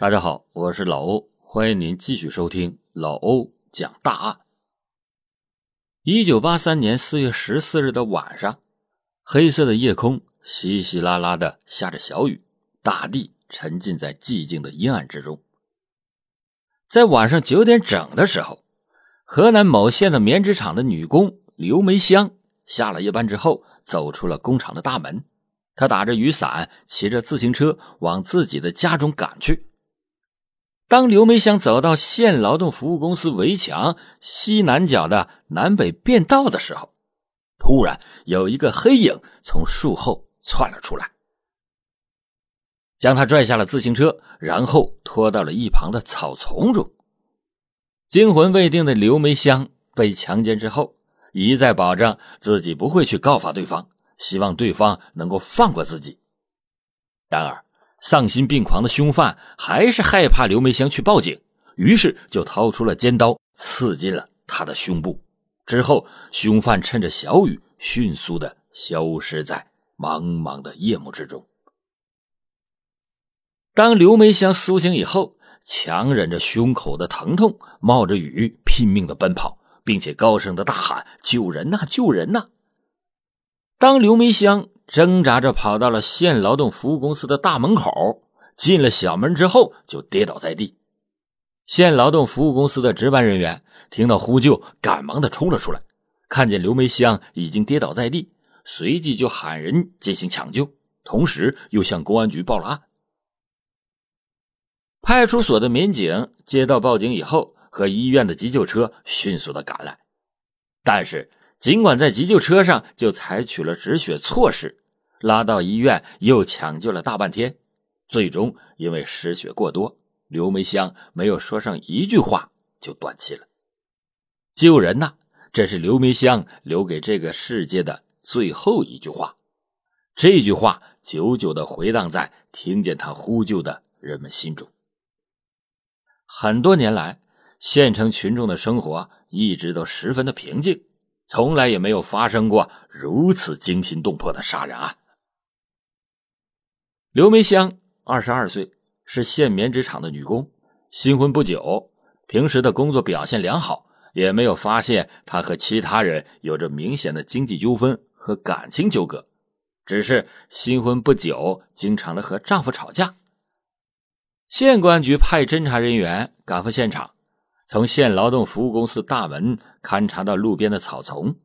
大家好，我是老欧，欢迎您继续收听老欧讲大案。一九八三年四月十四日的晚上，黑色的夜空稀稀拉拉的下着小雨，大地沉浸在寂静的阴暗之中。在晚上九点整的时候，河南某县的棉织厂的女工刘梅香下了夜班之后，走出了工厂的大门。她打着雨伞，骑着自行车往自己的家中赶去。当刘梅香走到县劳动服务公司围墙西南角的南北便道的时候，突然有一个黑影从树后窜了出来，将他拽下了自行车，然后拖到了一旁的草丛中。惊魂未定的刘梅香被强奸之后，一再保证自己不会去告发对方，希望对方能够放过自己。然而。丧心病狂的凶犯还是害怕刘梅香去报警，于是就掏出了尖刀，刺进了她的胸部。之后，凶犯趁着小雨，迅速的消失在茫茫的夜幕之中。当刘梅香苏醒以后，强忍着胸口的疼痛，冒着雨拼命的奔跑，并且高声的大喊：“救人呐！救人呐！”当刘梅香。挣扎着跑到了县劳动服务公司的大门口，进了小门之后就跌倒在地。县劳动服务公司的值班人员听到呼救，赶忙的冲了出来，看见刘梅香已经跌倒在地，随即就喊人进行抢救，同时又向公安局报了案。派出所的民警接到报警以后，和医院的急救车迅速的赶来，但是。尽管在急救车上就采取了止血措施，拉到医院又抢救了大半天，最终因为失血过多，刘梅香没有说上一句话就断气了。救人呐，这是刘梅香留给这个世界的最后一句话，这句话久久的回荡在听见他呼救的人们心中。很多年来，县城群众的生活一直都十分的平静。从来也没有发生过如此惊心动魄的杀人案。刘梅香，二十二岁，是县棉织厂的女工，新婚不久，平时的工作表现良好，也没有发现她和其他人有着明显的经济纠纷和感情纠葛，只是新婚不久，经常的和丈夫吵架。县公安局派侦查人员赶赴现场。从县劳动服务公司大门勘察到路边的草丛，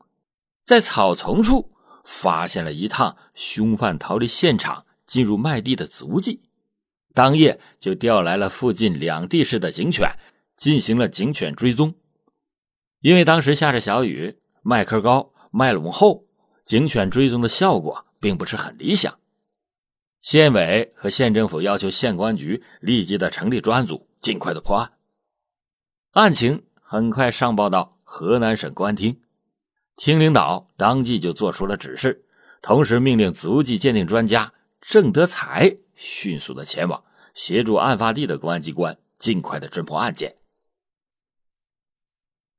在草丛处发现了一趟凶犯逃离现场进入麦地的足迹，当夜就调来了附近两地市的警犬，进行了警犬追踪。因为当时下着小雨，麦棵高，麦垄厚，警犬追踪的效果并不是很理想。县委和县政府要求县公安局立即的成立专案组，尽快的破案。案情很快上报到河南省公安厅，厅领导当即就做出了指示，同时命令足迹鉴定专家郑德才迅速的前往，协助案发地的公安机关尽快的侦破案件。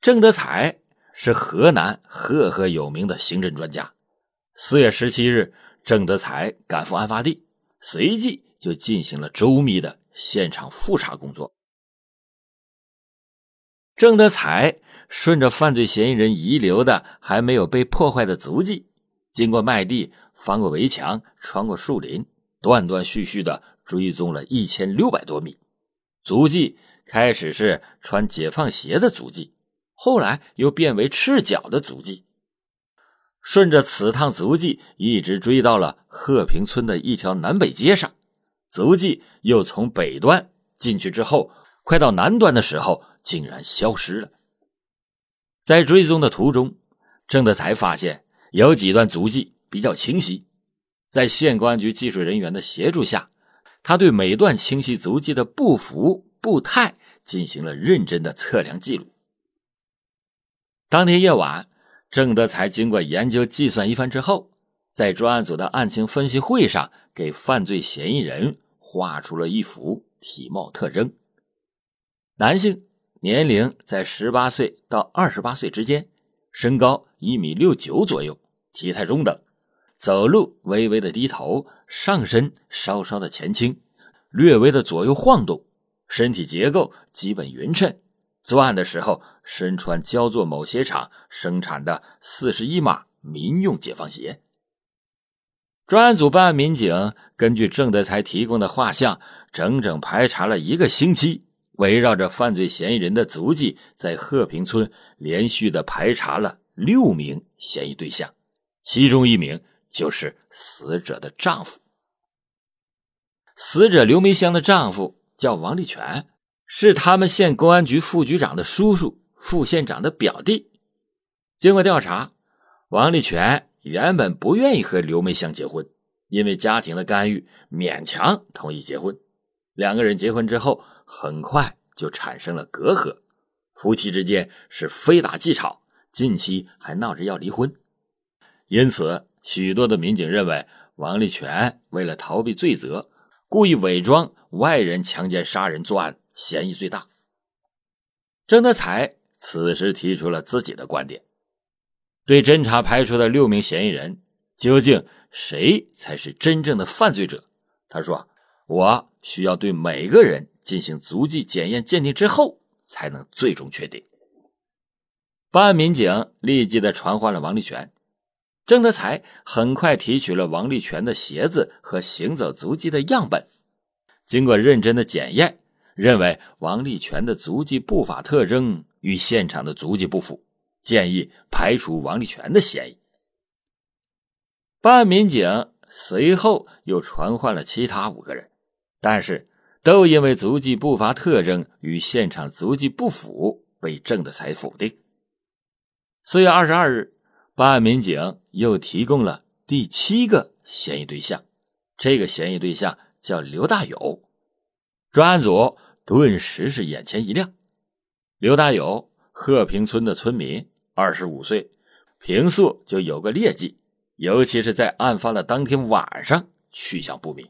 郑德才是河南赫赫有名的刑侦专家。四月十七日，郑德才赶赴案发地，随即就进行了周密的现场复查工作。郑德才顺着犯罪嫌疑人遗留的还没有被破坏的足迹，经过麦地，翻过围墙，穿过树林，断断续续的追踪了一千六百多米。足迹开始是穿解放鞋的足迹，后来又变为赤脚的足迹。顺着此趟足迹，一直追到了鹤坪村的一条南北街上，足迹又从北端进去之后，快到南端的时候。竟然消失了。在追踪的途中，郑德才发现有几段足迹比较清晰。在县公安局技术人员的协助下，他对每段清晰足迹的步幅、步态进行了认真的测量记录。当天夜晚，郑德才经过研究计算一番之后，在专案组的案情分析会上，给犯罪嫌疑人画出了一幅体貌特征：男性。年龄在十八岁到二十八岁之间，身高一米六九左右，体态中等，走路微微的低头，上身稍稍的前倾，略微的左右晃动，身体结构基本匀称，作案的时候身穿焦作某鞋厂生产的四十一码民用解放鞋。专案组办案民警根据郑德才提供的画像，整整排查了一个星期，围绕着犯罪嫌疑人的足迹，在鹤坪村连续的排查了六名嫌疑对象，其中一名就是死者的丈夫。死者刘梅香的丈夫叫王立全，是他们县公安局副局长的叔叔，副县长的表弟。经过调查，王立全。原本不愿意和刘梅香结婚，因为家庭的干预，勉强同意结婚。两个人结婚之后，很快就产生了隔阂，夫妻之间是非打即吵，近期还闹着要离婚。因此，许多的民警认为王立全为了逃避罪责，故意伪装外人强奸杀人作案，嫌疑最大。郑德才此时提出了自己的观点。对侦查排除的六名嫌疑人，究竟谁才是真正的犯罪者？他说：“我需要对每个人进行足迹检验鉴定之后，才能最终确定。”办案民警立即的传唤了王立全，郑德才很快提取了王立全的鞋子和行走足迹的样本，经过认真的检验，认为王立全的足迹步法特征与现场的足迹不符。建议排除王立全的嫌疑。办案民警随后又传唤了其他五个人，但是都因为足迹步伐特征与现场足迹不符，被郑德才否定。四月二十二日，办案民警又提供了第七个嫌疑对象，这个嫌疑对象叫刘大友。专案组顿时是眼前一亮，刘大友，鹤坪村的村民。二十五岁，平素就有个劣迹，尤其是在案发的当天晚上，去向不明。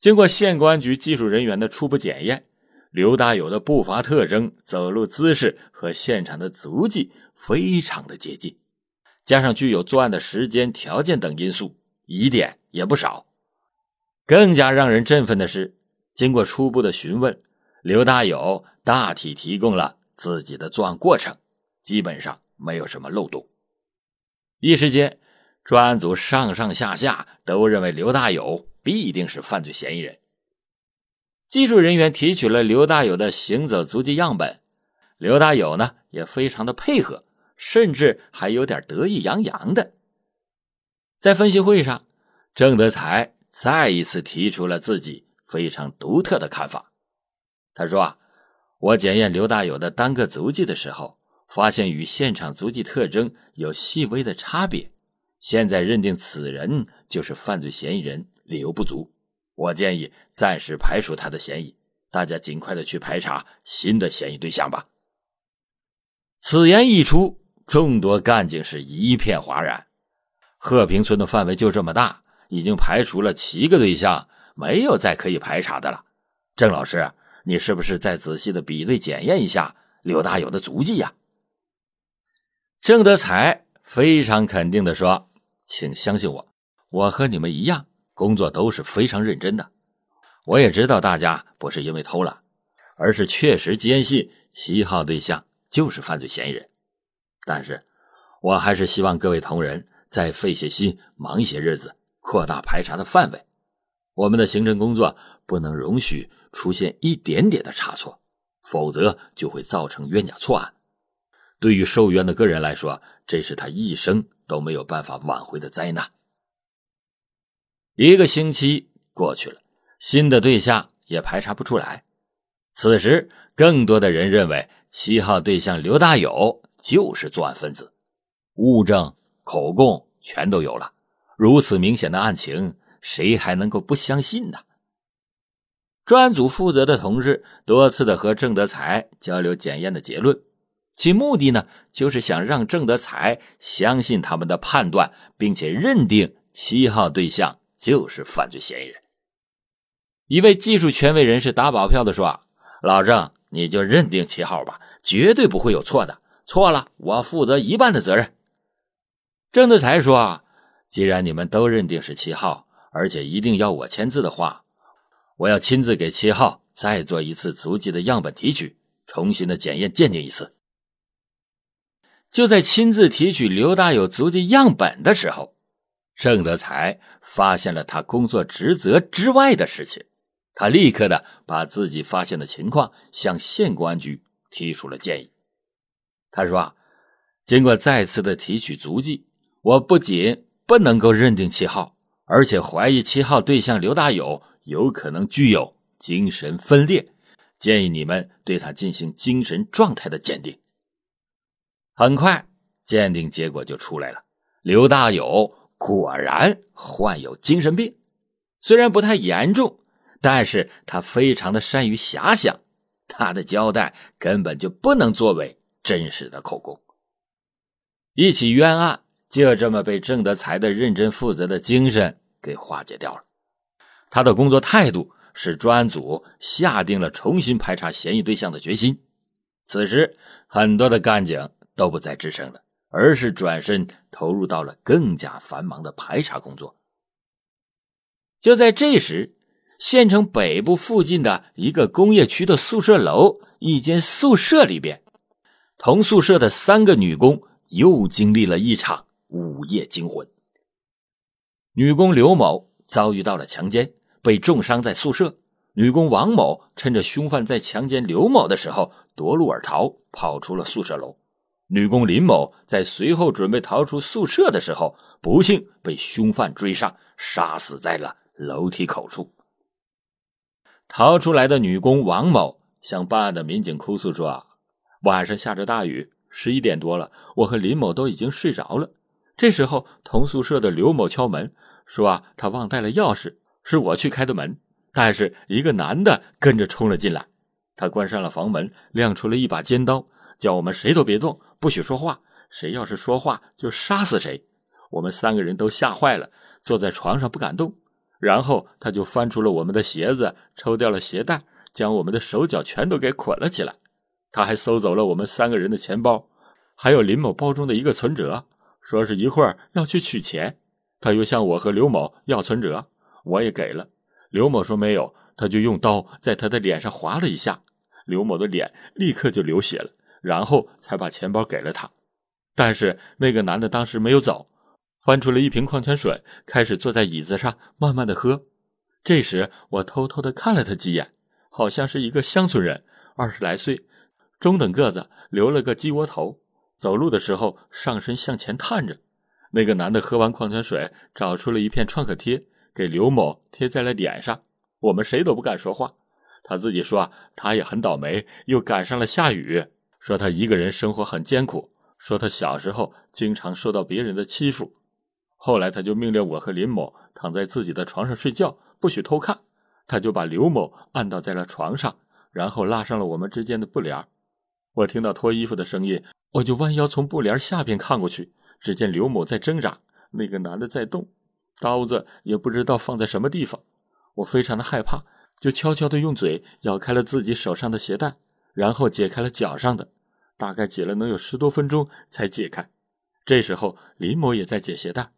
经过县公安局技术人员的初步检验，刘大友的步伐特征、走路姿势和现场的足迹非常的接近，加上具有作案的时间、条件等因素，疑点也不少。更加让人振奋的是，经过初步的询问，刘大友大体提供了自己的作案过程。基本上没有什么漏洞。一时间，专案组上上下下都认为刘大友必定是犯罪嫌疑人。技术人员提取了刘大友的行走足迹样本，刘大友呢也非常的配合，甚至还有点得意洋洋的。在分析会上，郑德才再一次提出了自己非常独特的看法。他说：“啊，我检验刘大友的单个足迹的时候。”发现与现场足迹特征有细微的差别，现在认定此人就是犯罪嫌疑人，理由不足。我建议暂时排除他的嫌疑，大家尽快的去排查新的嫌疑对象吧。此言一出，众多干警是一片哗然。鹤坪村的范围就这么大，已经排除了七个对象，没有再可以排查的了。郑老师，你是不是再仔细的比对检验一下刘大友的足迹呀？郑德才非常肯定的说：“请相信我，我和你们一样，工作都是非常认真的。我也知道大家不是因为偷懒，而是确实坚信七号对象就是犯罪嫌疑人。但是，我还是希望各位同仁再费些心，忙一些日子，扩大排查的范围。我们的刑侦工作不能容许出现一点点的差错，否则就会造成冤假错案。”对于受冤的个人来说，这是他一生都没有办法挽回的灾难。一个星期过去了，新的对象也排查不出来。此时，更多的人认为七号对象刘大友就是作案分子，物证、口供全都有了。如此明显的案情，谁还能够不相信呢？专案组负责的同志多次的和郑德才交流检验的结论。其目的呢，就是想让郑德才相信他们的判断，并且认定七号对象就是犯罪嫌疑人。一位技术权威人士打保票的说：“老郑，你就认定七号吧，绝对不会有错的。错了，我负责一半的责任。”郑德才说：“既然你们都认定是七号，而且一定要我签字的话，我要亲自给七号再做一次足迹的样本提取，重新的检验鉴定一次。就在亲自提取刘大友足迹样本的时候，郑德才发现了他工作职责之外的事情。他立刻的把自己发现的情况向县公安局提出了建议。他说：“啊，经过再次的提取足迹，我不仅不能够认定七号，而且怀疑七号对象刘大友有可能具有精神分裂，建议你们对他进行精神状态的鉴定。”很快，鉴定结果就出来了，刘大友果然患有精神病，虽然不太严重。但是他非常的善于遐想，他的交代根本就不能作为真实的口供。一起冤案就这么被郑德才的认真负责的精神给化解掉了。他的工作态度使专案组下定了重新排查嫌疑对象的决心。此时，很多的干警都不再吱声了，而是转身投入到了更加繁忙的排查工作。就在这时。县城北部附近的一个工业区的宿舍楼，一间宿舍里边，同宿舍的三个女工又经历了一场午夜惊魂。女工刘某遭遇到了强奸，被重伤在宿舍；女工王某趁着凶犯在强奸刘某的时候夺路而逃，跑出了宿舍楼；女工林某在随后准备逃出宿舍的时候，不幸被凶犯追上，杀死在了楼梯口处。逃出来的女工王某向办案的民警哭诉说：“啊，晚上下着大雨，十一点多了，我和林某都已经睡着了。这时候，同宿舍的刘某敲门，说啊，他忘带了钥匙，是我去开的门。但是一个男的跟着冲了进来，他关上了房门，亮出了一把尖刀，叫我们谁都别动，不许说话，谁要是说话就杀死谁。我们三个人都吓坏了，坐在床上不敢动。”然后他就翻出了我们的鞋子，抽掉了鞋带，将我们的手脚全都给捆了起来。他还搜走了我们三个人的钱包，还有林某包中的一个存折，说是一会儿要去取钱。他又向我和刘某要存折，我也给了。刘某说没有，他就用刀在他的脸上划了一下，刘某的脸立刻就流血了，然后才把钱包给了他。但是那个男的当时没有走。翻出了一瓶矿泉水，开始坐在椅子上慢慢的喝。这时，我偷偷的看了他几眼，好像是一个乡村人，二十来岁，中等个子，留了个鸡窝头，走路的时候上身向前探着。那个男的喝完矿泉水，找出了一片创可贴，给刘某贴在了脸上。我们谁都不敢说话。他自己说啊，他也很倒霉，又赶上了下雨，说他一个人生活很艰苦，说他小时候经常受到别人的欺负。后来，他就命令我和林某躺在自己的床上睡觉，不许偷看。他就把刘某按倒在了床上，然后拉上了我们之间的布帘。我听到脱衣服的声音，我就弯腰从布帘下边看过去，只见刘某在挣扎，那个男的在动，刀子也不知道放在什么地方。我非常的害怕，就悄悄的用嘴咬开了自己手上的鞋带，然后解开了脚上的，大概解了能有十多分钟才解开。这时候，林某也在解鞋带。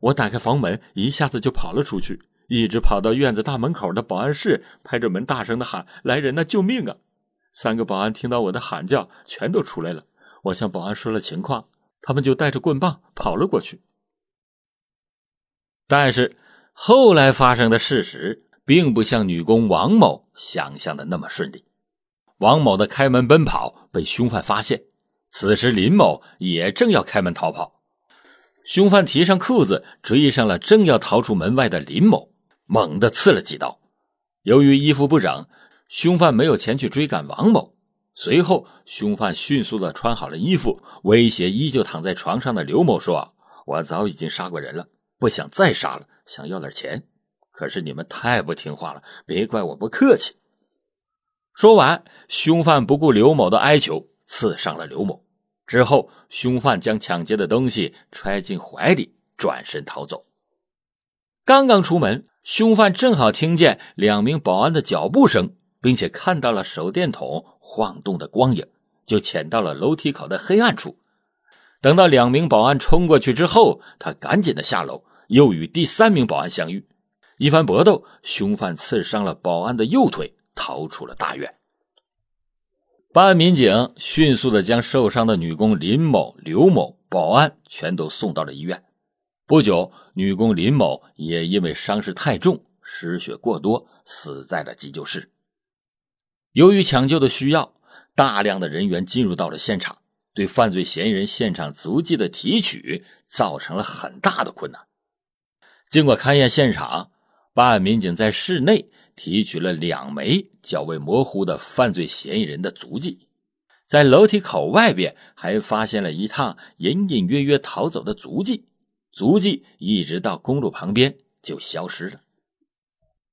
我打开房门，一下子就跑了出去，一直跑到院子大门口的保安室，拍着门大声的喊：“来人呐，救命啊！”三个保安听到我的喊叫，全都出来了。我向保安说了情况，他们就带着棍棒跑了过去。但是后来发生的事实，并不像女工王某想象的那么顺利。王某的开门奔跑被凶犯发现，此时林某也正要开门逃跑。凶犯提上裤子，追上了正要逃出门外的林某，猛地刺了几刀。由于衣服不整，凶犯没有前去追赶王某。随后，凶犯迅速的穿好了衣服，威胁依旧躺在床上的刘某说：“我早已经杀过人了，不想再杀了，想要点钱。可是你们太不听话了，别怪我不客气。”说完，凶犯不顾刘某的哀求，刺伤了刘某。之后，凶犯将抢劫的东西揣进怀里，转身逃走。刚刚出门，凶犯正好听见两名保安的脚步声，并且看到了手电筒晃动的光影，就潜到了楼梯口的黑暗处。等到两名保安冲过去之后，他赶紧的下楼，又与第三名保安相遇。一番搏斗，凶犯刺伤了保安的右腿，逃出了大院。办案民警迅速的将受伤的女工林某、刘某、保安全都送到了医院。不久，女工林某也因为伤势太重、失血过多，死在了急救室。由于抢救的需要，大量的人员进入到了现场，对犯罪嫌疑人现场足迹的提取造成了很大的困难。经过勘验现场，办案民警在室内提取了两枚较为模糊的犯罪嫌疑人的足迹，在楼梯口外边还发现了一趟隐隐约约逃走的足迹。足迹一直到公路旁边就消失了，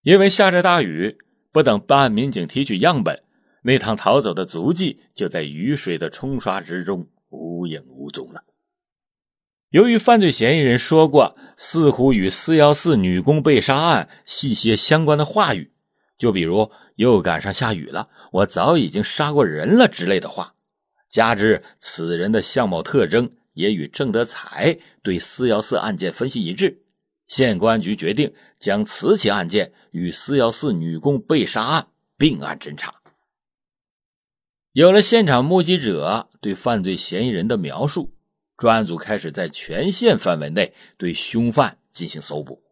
因为下着大雨，不等办案民警提取样本，那趟逃走的足迹就在雨水的冲刷之中无影无踪了。由于犯罪嫌疑人说过似乎与四幺四女工被杀案系些相关的话语，就比如又赶上下雨了，我早已经杀过人了之类的话，加之此人的相貌特征。也与郑德才对四幺四案件分析一致，县公安局决定将此起案件与四幺四女工被杀案并案侦查。有了现场目击者对犯罪嫌疑人的描述，专案组开始在全县范围内对凶犯进行搜捕。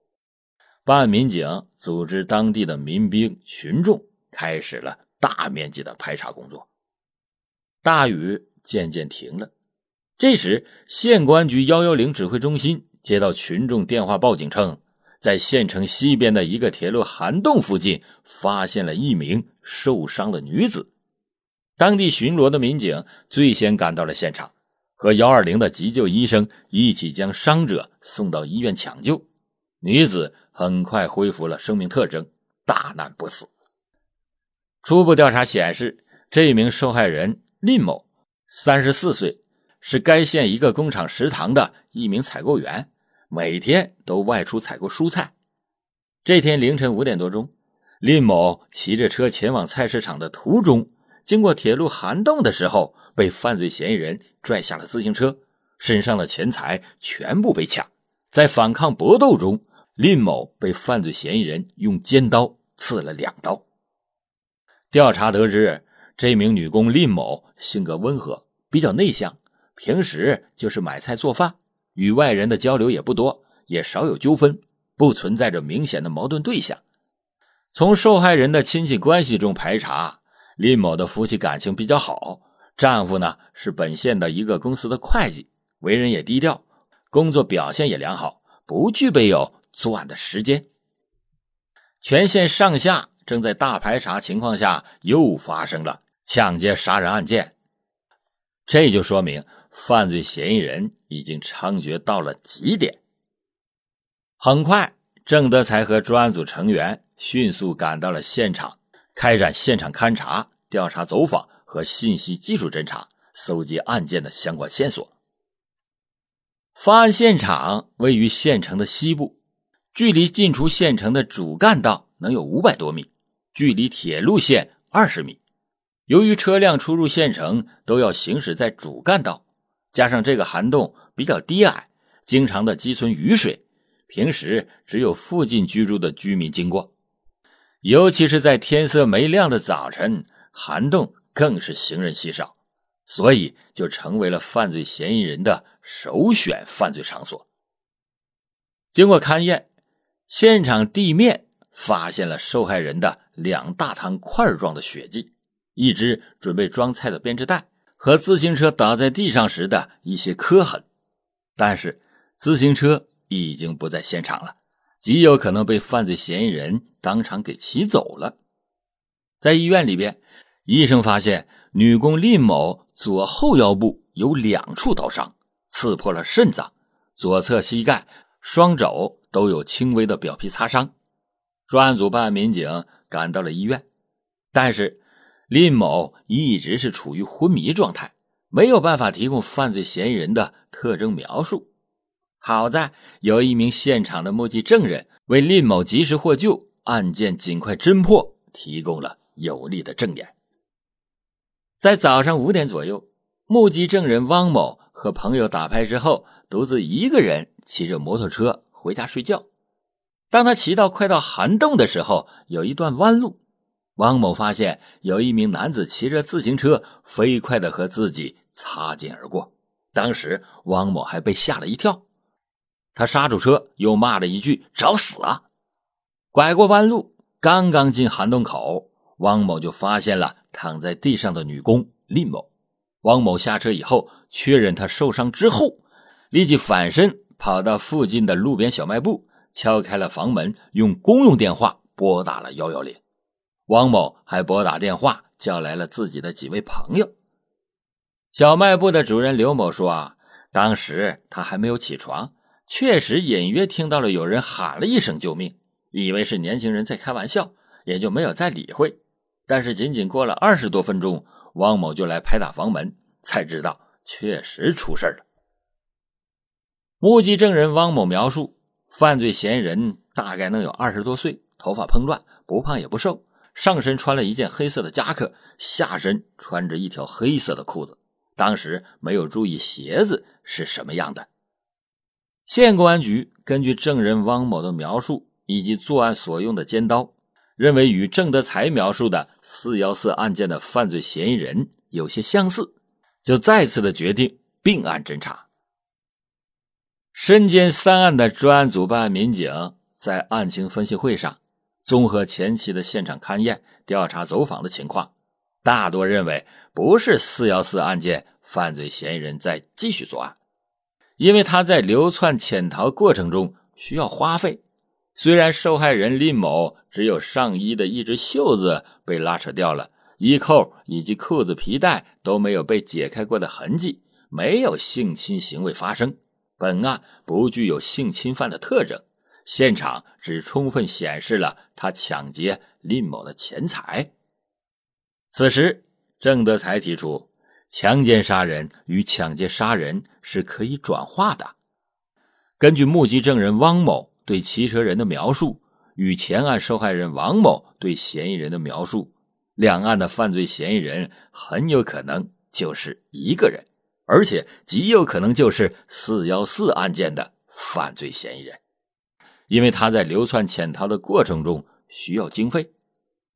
办案民警组织当地的民兵群众，开始了大面积的排查工作。大雨渐渐停了。这时，县公安局幺幺零指挥中心接到群众电话报警称，在县城西边的一个铁路涵洞附近发现了一名受伤的女子。当地巡逻的民警最先赶到了现场，和幺二零的急救医生一起将伤者送到医院抢救。女子很快恢复了生命特征，大难不死。初步调查显示，这名受害人林某，三十四岁。是该县一个工厂食堂的一名采购员，每天都外出采购蔬菜。这天凌晨五点多钟，林某骑着车前往菜市场的途中，经过铁路涵洞的时候，被犯罪嫌疑人拽下了自行车，身上的钱财全部被抢。在反抗搏斗中，林某被犯罪嫌疑人用尖刀刺了两刀。调查得知，这名女工林某性格温和，比较内向。平时就是买菜做饭，与外人的交流也不多，也少有纠纷，不存在着明显的矛盾对象。从受害人的亲戚关系中排查，林某的夫妻感情比较好，丈夫呢是本县的一个公司的会计，为人也低调，工作表现也良好，不具备有作案的时间。全县上下正在大排查情况下，又发生了抢劫杀人案件，这就说明。犯罪嫌疑人已经猖獗到了极点。很快，郑德才和专案组成员迅速赶到了现场，开展现场勘查、调查走访和信息技术侦查，搜集案件的相关线索。发案现场位于县城的西部，距离进出县城的主干道能有五百多米，距离铁路线二十米。由于车辆出入县城都要行驶在主干道。加上这个涵洞比较低矮，经常的积存雨水，平时只有附近居住的居民经过，尤其是在天色没亮的早晨，涵洞更是行人稀少，所以就成为了犯罪嫌疑人的首选犯罪场所。经过勘验，现场地面发现了受害人的两大滩块状的血迹，一只准备装菜的编织袋。和自行车倒在地上时的一些磕痕，但是自行车已经不在现场了，极有可能被犯罪嫌疑人当场给骑走了。在医院里边，医生发现女工林某左后腰部有两处刀伤，刺破了肾脏，左侧膝盖、双肘都有轻微的表皮擦伤。专案组办案民警赶到了医院，但是。林某一直是处于昏迷状态，没有办法提供犯罪嫌疑人的特征描述。好在有一名现场的目击证人为林某及时获救、案件尽快侦破提供了有力的证言。在早上五点左右，目击证人汪某和朋友打牌之后，独自一个人骑着摩托车回家睡觉。当他骑到快到涵洞的时候，有一段弯路。汪某发现有一名男子骑着自行车飞快的和自己擦肩而过，当时汪某还被吓了一跳，他刹住车，又骂了一句“找死啊”，拐过弯路，刚刚进涵洞口，汪某就发现了躺在地上的女工林某。汪某下车以后，确认他受伤之后，立即反身跑到附近的路边小卖部，敲开了房门，用公用电话拨打了幺幺零。汪某还拨打电话叫来了自己的几位朋友。小卖部的主人刘某说：“啊，当时他还没有起床，确实隐约听到了有人喊了一声救命，以为是年轻人在开玩笑，也就没有再理会。但是仅仅过了二十多分钟，汪某就来拍打房门，才知道确实出事了。”目击证人汪某描述，犯罪嫌疑人大概能有二十多岁，头发蓬乱，不胖也不瘦。上身穿了一件黑色的夹克，下身穿着一条黑色的裤子。当时没有注意鞋子是什么样的。县公安局根据证人汪某的描述以及作案所用的尖刀，认为与郑德才描述的四幺四案件的犯罪嫌疑人有些相似，就再次的决定并案侦查。身兼三案的专案组办案民警在案情分析会上。综合前期的现场勘验、调查走访的情况，大多认为不是四幺四案件犯罪嫌疑人在继续作案，因为他在流窜潜逃过程中需要花费。虽然受害人林某只有上衣的一只袖子被拉扯掉了，衣扣以及裤子皮带都没有被解开过的痕迹，没有性侵行为发生，本案不具有性侵犯的特征。现场只充分显示了他抢劫林某的钱财。此时，郑德才提出，强奸杀人与抢劫杀人是可以转化的。根据目击证人汪某对骑车人的描述与前案受害人王某对嫌疑人的描述，两案的犯罪嫌疑人很有可能就是一个人，而且极有可能就是四幺四案件的犯罪嫌疑人。因为他在流窜潜逃的过程中需要经费，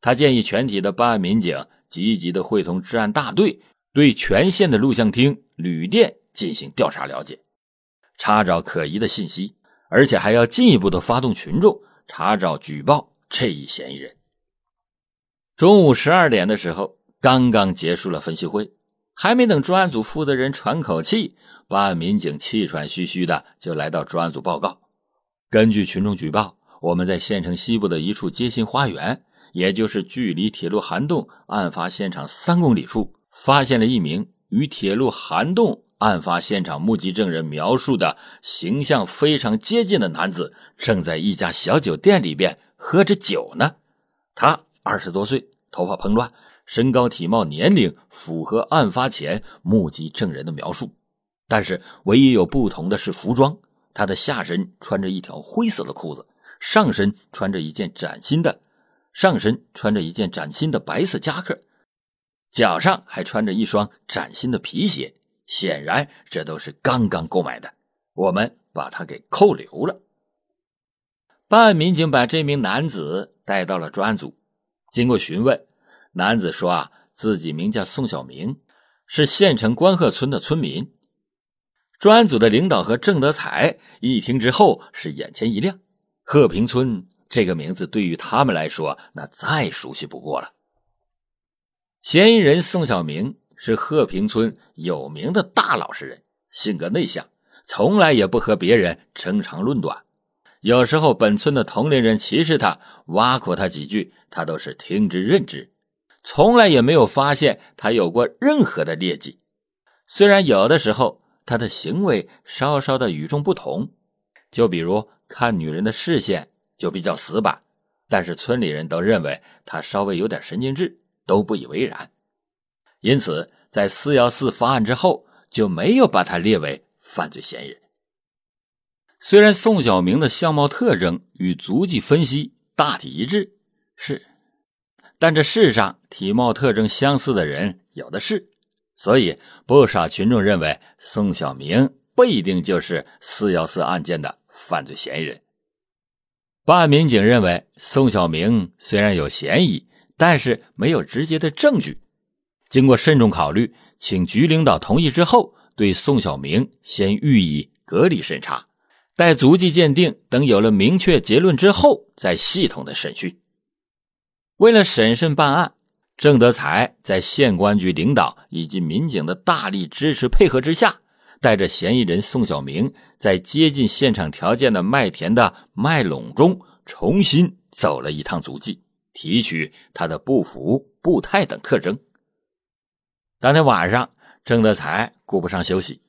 他建议全体的办案民警积极的会同治安大队，对全县的录像厅、旅店进行调查了解，查找可疑的信息，而且还要进一步的发动群众查找举报这一嫌疑人。中午十二点的时候，刚刚结束了分析会，还没等专案组负责人喘口气，办案民警气喘吁吁的就来到专案组报告。根据群众举报，我们在县城西部的一处街心花园，也就是距离铁路涵洞案发现场三公里处，发现了一名与铁路涵洞案发现场目击证人描述的形象非常接近的男子，正在一家小酒店里边喝着酒呢。他二十多岁，头发蓬乱，身高体貌年龄符合案发前目击证人的描述，但是唯一有不同的是服装。他的下身穿着一条灰色的裤子，上身穿着一件崭新的，上身穿着一件崭新的白色夹克，脚上还穿着一双崭新的皮鞋，显然这都是刚刚购买的。我们把他给扣留了。办案民警把这名男子带到了专案组，经过询问，男子说啊，自己名叫宋小明，是县城关鹤村的村民。专案组的领导和郑德才一听之后是眼前一亮，鹤平村这个名字对于他们来说那再熟悉不过了。嫌疑人宋小明是鹤平村有名的大老实人，性格内向，从来也不和别人争长论短。有时候本村的同龄人歧视他、挖苦他几句，他都是听之任之，从来也没有发现他有过任何的劣迹。虽然有的时候。他的行为稍稍的与众不同，就比如看女人的视线就比较死板，但是村里人都认为他稍微有点神经质，都不以为然。因此，在四幺四发案之后，就没有把他列为犯罪嫌疑人。虽然宋小明的相貌特征与足迹分析大体一致，是，但这世上体貌特征相似的人有的是。所以，不少群众认为宋小明不一定就是四幺四案件的犯罪嫌疑人。办案民警认为，宋小明虽然有嫌疑，但是没有直接的证据。经过慎重考虑，请局领导同意之后，对宋小明先予以隔离审查，待足迹鉴定等有了明确结论之后，再系统的审讯。为了审慎办案，郑德才在县公安局领导以及民警的大力支持配合之下，带着嫌疑人宋小明，在接近现场条件的麦田的麦垄中重新走了一趟足迹，提取他的步幅、步态等特征。当天晚上，郑德才顾不上休息，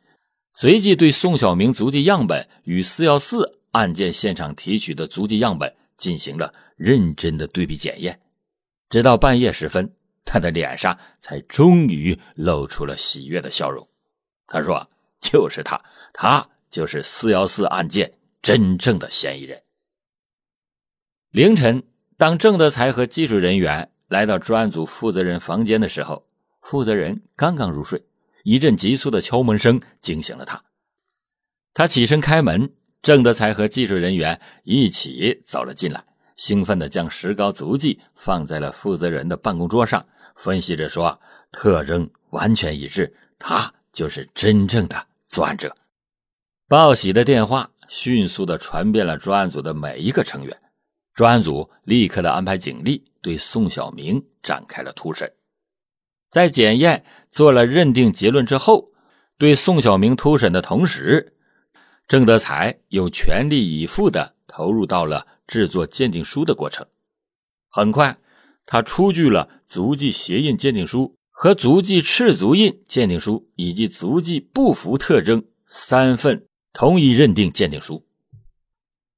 随即对宋小明足迹样本与四幺四案件现场提取的足迹样本进行了认真的对比检验。直到半夜时分，他的脸上才终于露出了喜悦的笑容。他说：“就是他，他就是四幺四案件真正的嫌疑人。”凌晨，当郑德才和技术人员来到专案组负责人房间的时候，负责人刚刚入睡，一阵急促的敲门声惊醒了他。他起身开门，郑德才和技术人员一起走了进来。兴奋地将石膏足迹放在了负责人的办公桌上，分析着说：“特征完全一致，他就是真正的作案者。”报喜的电话迅速地传遍了专案组的每一个成员，专案组立刻的安排警力对宋小明展开了突审。在检验做了认定结论之后，对宋小明突审的同时，郑德才又全力以赴地投入到了。制作鉴定书的过程，很快，他出具了足迹鞋印鉴定书和足迹赤足印鉴定书以及足迹步幅特征三份同一认定鉴定书。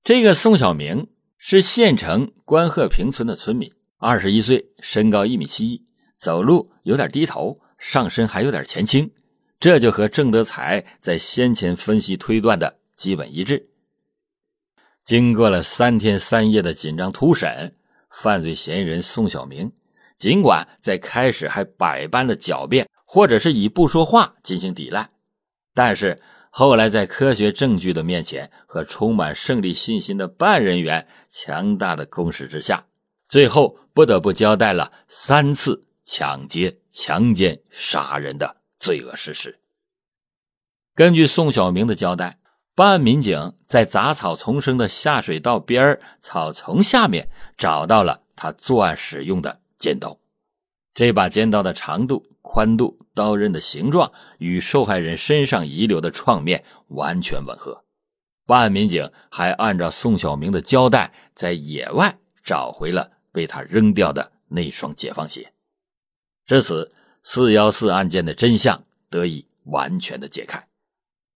这个宋小明是县城关鹤坪村的村民，二十一岁，身高一米七一，走路有点低头，上身还有点前倾，这就和郑德才在先前分析推断的基本一致。经过了三天三夜的紧张突审，犯罪嫌疑人宋小明，尽管在开始还百般的狡辩，或者是以不说话进行抵赖，但是后来在科学证据的面前和充满胜利信心的办案人员强大的攻势之下，最后不得不交代了三次抢劫、强奸、杀人的罪恶事实。根据宋小明的交代。办案民警在杂草丛生的下水道边草丛下面找到了他作案使用的尖刀，这把尖刀的长度、宽度、刀刃的形状与受害人身上遗留的创面完全吻合。办案民警还按照宋小明的交代，在野外找回了被他扔掉的那双解放鞋。至此，四幺四案件的真相得以完全的解开。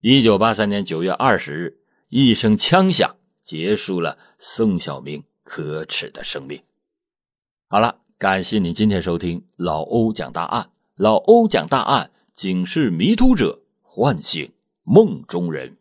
一九八三年九月二十日，一声枪响结束了宋晓明可耻的生命。好了，感谢您今天收听老欧讲大案。老欧讲大案，警示迷途者，唤醒梦中人。